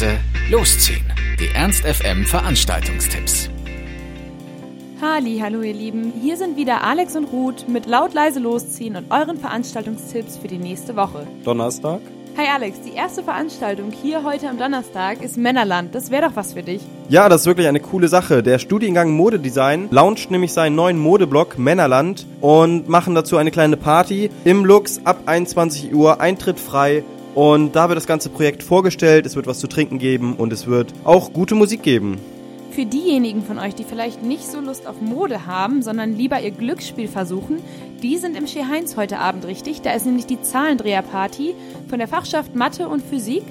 leise losziehen. Die Ernst FM Veranstaltungstipps. Halli, hallo ihr Lieben. Hier sind wieder Alex und Ruth mit laut leise losziehen und euren Veranstaltungstipps für die nächste Woche. Donnerstag. Hi Alex, die erste Veranstaltung hier heute am Donnerstag ist Männerland. Das wäre doch was für dich. Ja, das ist wirklich eine coole Sache. Der Studiengang Modedesign launcht nämlich seinen neuen Modeblock Männerland und machen dazu eine kleine Party im Lux ab 21 Uhr, Eintritt frei. Und da wird das ganze Projekt vorgestellt, es wird was zu trinken geben und es wird auch gute Musik geben. Für diejenigen von euch, die vielleicht nicht so Lust auf Mode haben, sondern lieber ihr Glücksspiel versuchen, die sind im Chez Heinz heute Abend richtig. Da ist nämlich die Zahlendreher-Party von der Fachschaft Mathe und Physik.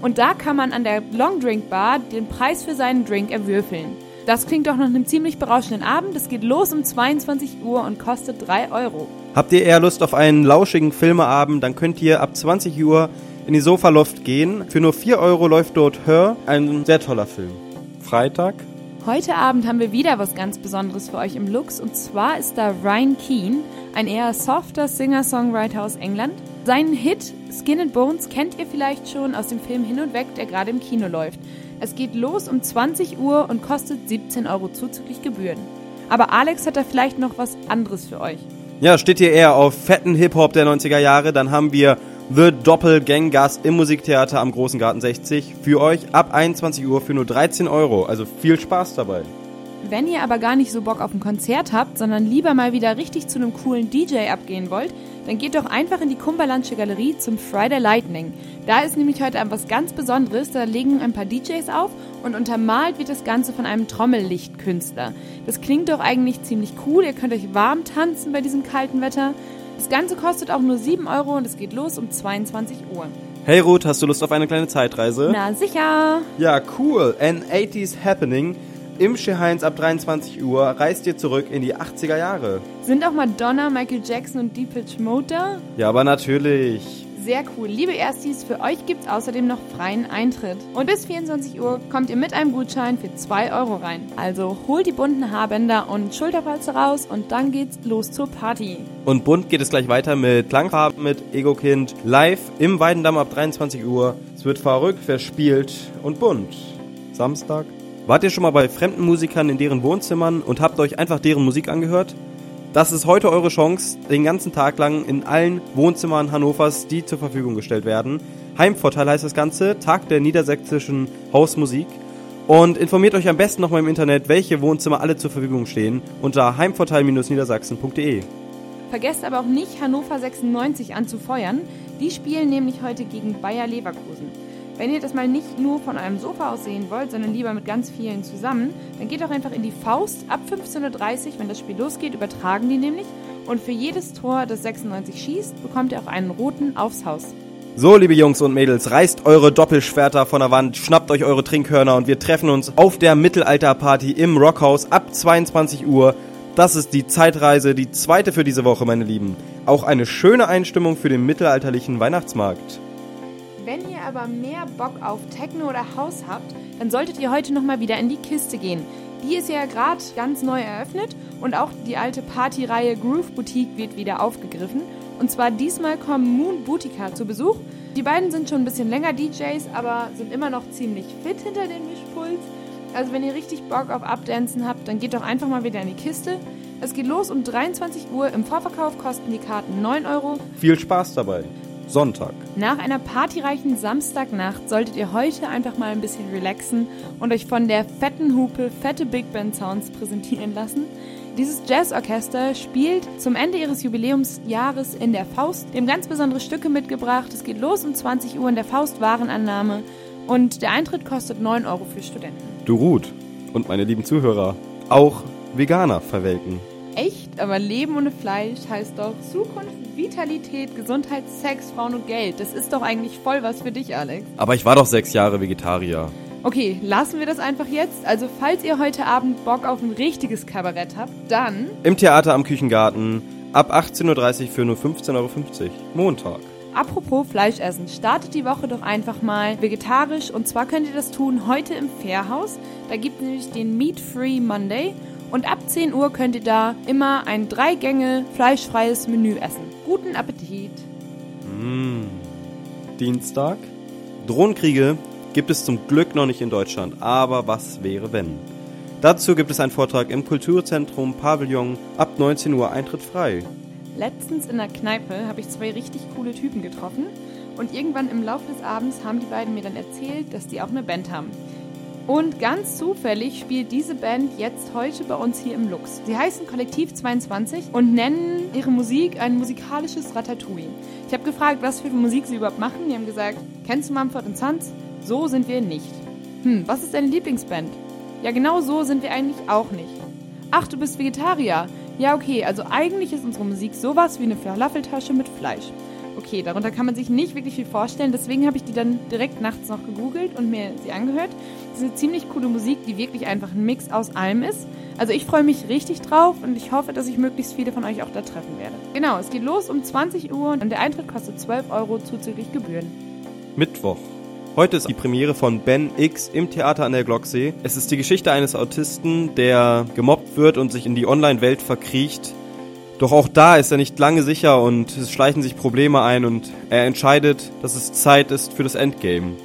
Und da kann man an der Long Drink Bar den Preis für seinen Drink erwürfeln. Das klingt doch nach einem ziemlich berauschenden Abend. Es geht los um 22 Uhr und kostet 3 Euro. Habt ihr eher Lust auf einen lauschigen Filmeabend, dann könnt ihr ab 20 Uhr in die Sofaloft gehen. Für nur 4 Euro läuft dort Hör, ein sehr toller Film. Freitag. Heute Abend haben wir wieder was ganz Besonderes für euch im Lux und zwar ist da Ryan Keane, ein eher softer Singer-Songwriter aus England. Seinen Hit Skin and Bones kennt ihr vielleicht schon aus dem Film Hin und Weg, der gerade im Kino läuft. Es geht los um 20 Uhr und kostet 17 Euro zuzüglich Gebühren. Aber Alex hat da vielleicht noch was anderes für euch. Ja, steht ihr eher auf fetten Hip-Hop der 90er Jahre, dann haben wir The Doppelgangers im Musiktheater am Großen Garten 60 für euch ab 21 Uhr für nur 13 Euro. Also viel Spaß dabei. Wenn ihr aber gar nicht so Bock auf ein Konzert habt, sondern lieber mal wieder richtig zu einem coolen DJ abgehen wollt, dann geht doch einfach in die Kumberlandsche Galerie zum Friday Lightning. Da ist nämlich heute Abend was ganz Besonderes. Da legen ein paar DJs auf und untermalt wird das Ganze von einem Trommellichtkünstler. Das klingt doch eigentlich ziemlich cool. Ihr könnt euch warm tanzen bei diesem kalten Wetter. Das Ganze kostet auch nur 7 Euro und es geht los um 22 Uhr. Hey Ruth, hast du Lust auf eine kleine Zeitreise? Na sicher! Ja, cool. An 80s Happening im Chez Heinz ab 23 Uhr reist ihr zurück in die 80er Jahre. Sind auch Madonna, Michael Jackson und Deepish Mode da? Ja, aber natürlich. Sehr cool. Liebe Erstis, für euch gibt es außerdem noch freien Eintritt. Und bis 24 Uhr kommt ihr mit einem Gutschein für 2 Euro rein. Also holt die bunten Haarbänder und Schulterpalze raus und dann geht's los zur Party. Und bunt geht es gleich weiter mit Klangfarben mit Ego-Kind live im Weidendamm ab 23 Uhr. Es wird verrückt, verspielt und bunt. Samstag. Wart ihr schon mal bei fremden Musikern in deren Wohnzimmern und habt euch einfach deren Musik angehört? Das ist heute eure Chance, den ganzen Tag lang in allen Wohnzimmern Hannovers, die zur Verfügung gestellt werden. Heimvorteil heißt das Ganze, Tag der niedersächsischen Hausmusik. Und informiert euch am besten nochmal im Internet, welche Wohnzimmer alle zur Verfügung stehen, unter heimvorteil-niedersachsen.de. Vergesst aber auch nicht, Hannover 96 anzufeuern. Die spielen nämlich heute gegen Bayer Leverkusen. Wenn ihr das mal nicht nur von einem Sofa aus sehen wollt, sondern lieber mit ganz vielen zusammen, dann geht doch einfach in die Faust. Ab 15.30 Uhr, wenn das Spiel losgeht, übertragen die nämlich. Und für jedes Tor, das 96 schießt, bekommt ihr auch einen roten aufs Haus. So, liebe Jungs und Mädels, reißt eure Doppelschwerter von der Wand, schnappt euch eure Trinkhörner und wir treffen uns auf der Mittelalterparty im Rockhaus ab 22 Uhr. Das ist die Zeitreise, die zweite für diese Woche, meine Lieben. Auch eine schöne Einstimmung für den mittelalterlichen Weihnachtsmarkt. Wenn ihr aber mehr Bock auf Techno oder House habt, dann solltet ihr heute nochmal wieder in die Kiste gehen. Die ist ja gerade ganz neu eröffnet und auch die alte Partyreihe Groove Boutique wird wieder aufgegriffen. Und zwar diesmal kommen Moon Boutica zu Besuch. Die beiden sind schon ein bisschen länger DJs, aber sind immer noch ziemlich fit hinter den Mischpuls. Also wenn ihr richtig Bock auf Updancen habt, dann geht doch einfach mal wieder in die Kiste. Es geht los um 23 Uhr. Im Vorverkauf kosten die Karten 9 Euro. Viel Spaß dabei. Sonntag. Nach einer partyreichen Samstagnacht solltet ihr heute einfach mal ein bisschen relaxen und euch von der fetten Hupe fette Big Band Sounds präsentieren lassen. Dieses Jazzorchester spielt zum Ende ihres Jubiläumsjahres in der Faust. Dem ganz besondere Stücke mitgebracht. Es geht los um 20 Uhr in der Faust Warenannahme und der Eintritt kostet 9 Euro für Studenten. Du Ruth und meine lieben Zuhörer, auch Veganer verwelken. Aber Leben ohne Fleisch heißt doch Zukunft, Vitalität, Gesundheit, Sex, Frauen und Geld. Das ist doch eigentlich voll was für dich, Alex. Aber ich war doch sechs Jahre Vegetarier. Okay, lassen wir das einfach jetzt. Also, falls ihr heute Abend Bock auf ein richtiges Kabarett habt, dann. Im Theater am Küchengarten ab 18.30 Uhr für nur 15,50 Euro. Montag. Apropos Fleisch essen, startet die Woche doch einfach mal vegetarisch und zwar könnt ihr das tun heute im Fairhaus. Da gibt es nämlich den Meat Free Monday und ab 10 Uhr könnt ihr da immer ein drei Gänge fleischfreies Menü essen. Guten Appetit! Mmh. Dienstag. Drohnenkriege gibt es zum Glück noch nicht in Deutschland, aber was wäre wenn? Dazu gibt es einen Vortrag im Kulturzentrum Pavillon ab 19 Uhr Eintritt frei. Letztens in der Kneipe habe ich zwei richtig coole Typen getroffen und irgendwann im Laufe des Abends haben die beiden mir dann erzählt, dass die auch eine Band haben. Und ganz zufällig spielt diese Band jetzt heute bei uns hier im Lux. Sie heißen Kollektiv 22 und nennen ihre Musik ein musikalisches Ratatouille. Ich habe gefragt, was für Musik sie überhaupt machen. Die haben gesagt, kennst du Mumford Sons? So sind wir nicht. Hm, was ist deine Lieblingsband? Ja, genau so sind wir eigentlich auch nicht. Ach, du bist Vegetarier. Ja, okay, also eigentlich ist unsere Musik sowas wie eine Falafeltasche mit Fleisch okay, darunter kann man sich nicht wirklich viel vorstellen. Deswegen habe ich die dann direkt nachts noch gegoogelt und mir sie angehört. Das ist eine ziemlich coole Musik, die wirklich einfach ein Mix aus allem ist. Also ich freue mich richtig drauf und ich hoffe, dass ich möglichst viele von euch auch da treffen werde. Genau, es geht los um 20 Uhr und der Eintritt kostet 12 Euro zuzüglich Gebühren. Mittwoch. Heute ist die Premiere von Ben X im Theater an der Glocksee. Es ist die Geschichte eines Autisten, der gemobbt wird und sich in die Online-Welt verkriecht doch auch da ist er nicht lange sicher und es schleichen sich Probleme ein und er entscheidet, dass es Zeit ist für das Endgame.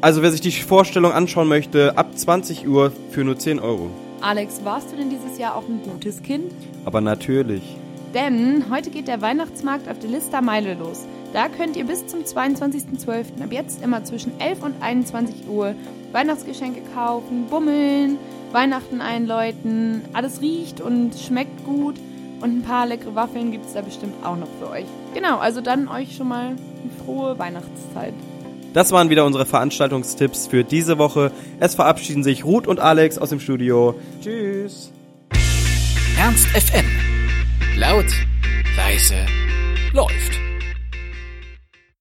Also wer sich die Vorstellung anschauen möchte, ab 20 Uhr für nur 10 Euro. Alex, warst du denn dieses Jahr auch ein gutes Kind? Aber natürlich. Denn heute geht der Weihnachtsmarkt auf der Lista Meile los. Da könnt ihr bis zum 22.12. ab jetzt immer zwischen 11 und 21 Uhr Weihnachtsgeschenke kaufen, bummeln, Weihnachten einläuten. Alles riecht und schmeckt gut. Und ein paar leckere Waffeln gibt es da bestimmt auch noch für euch. Genau, also dann euch schon mal eine frohe Weihnachtszeit. Das waren wieder unsere Veranstaltungstipps für diese Woche. Es verabschieden sich Ruth und Alex aus dem Studio. Tschüss. Ernst FM. Laut, leise, läuft.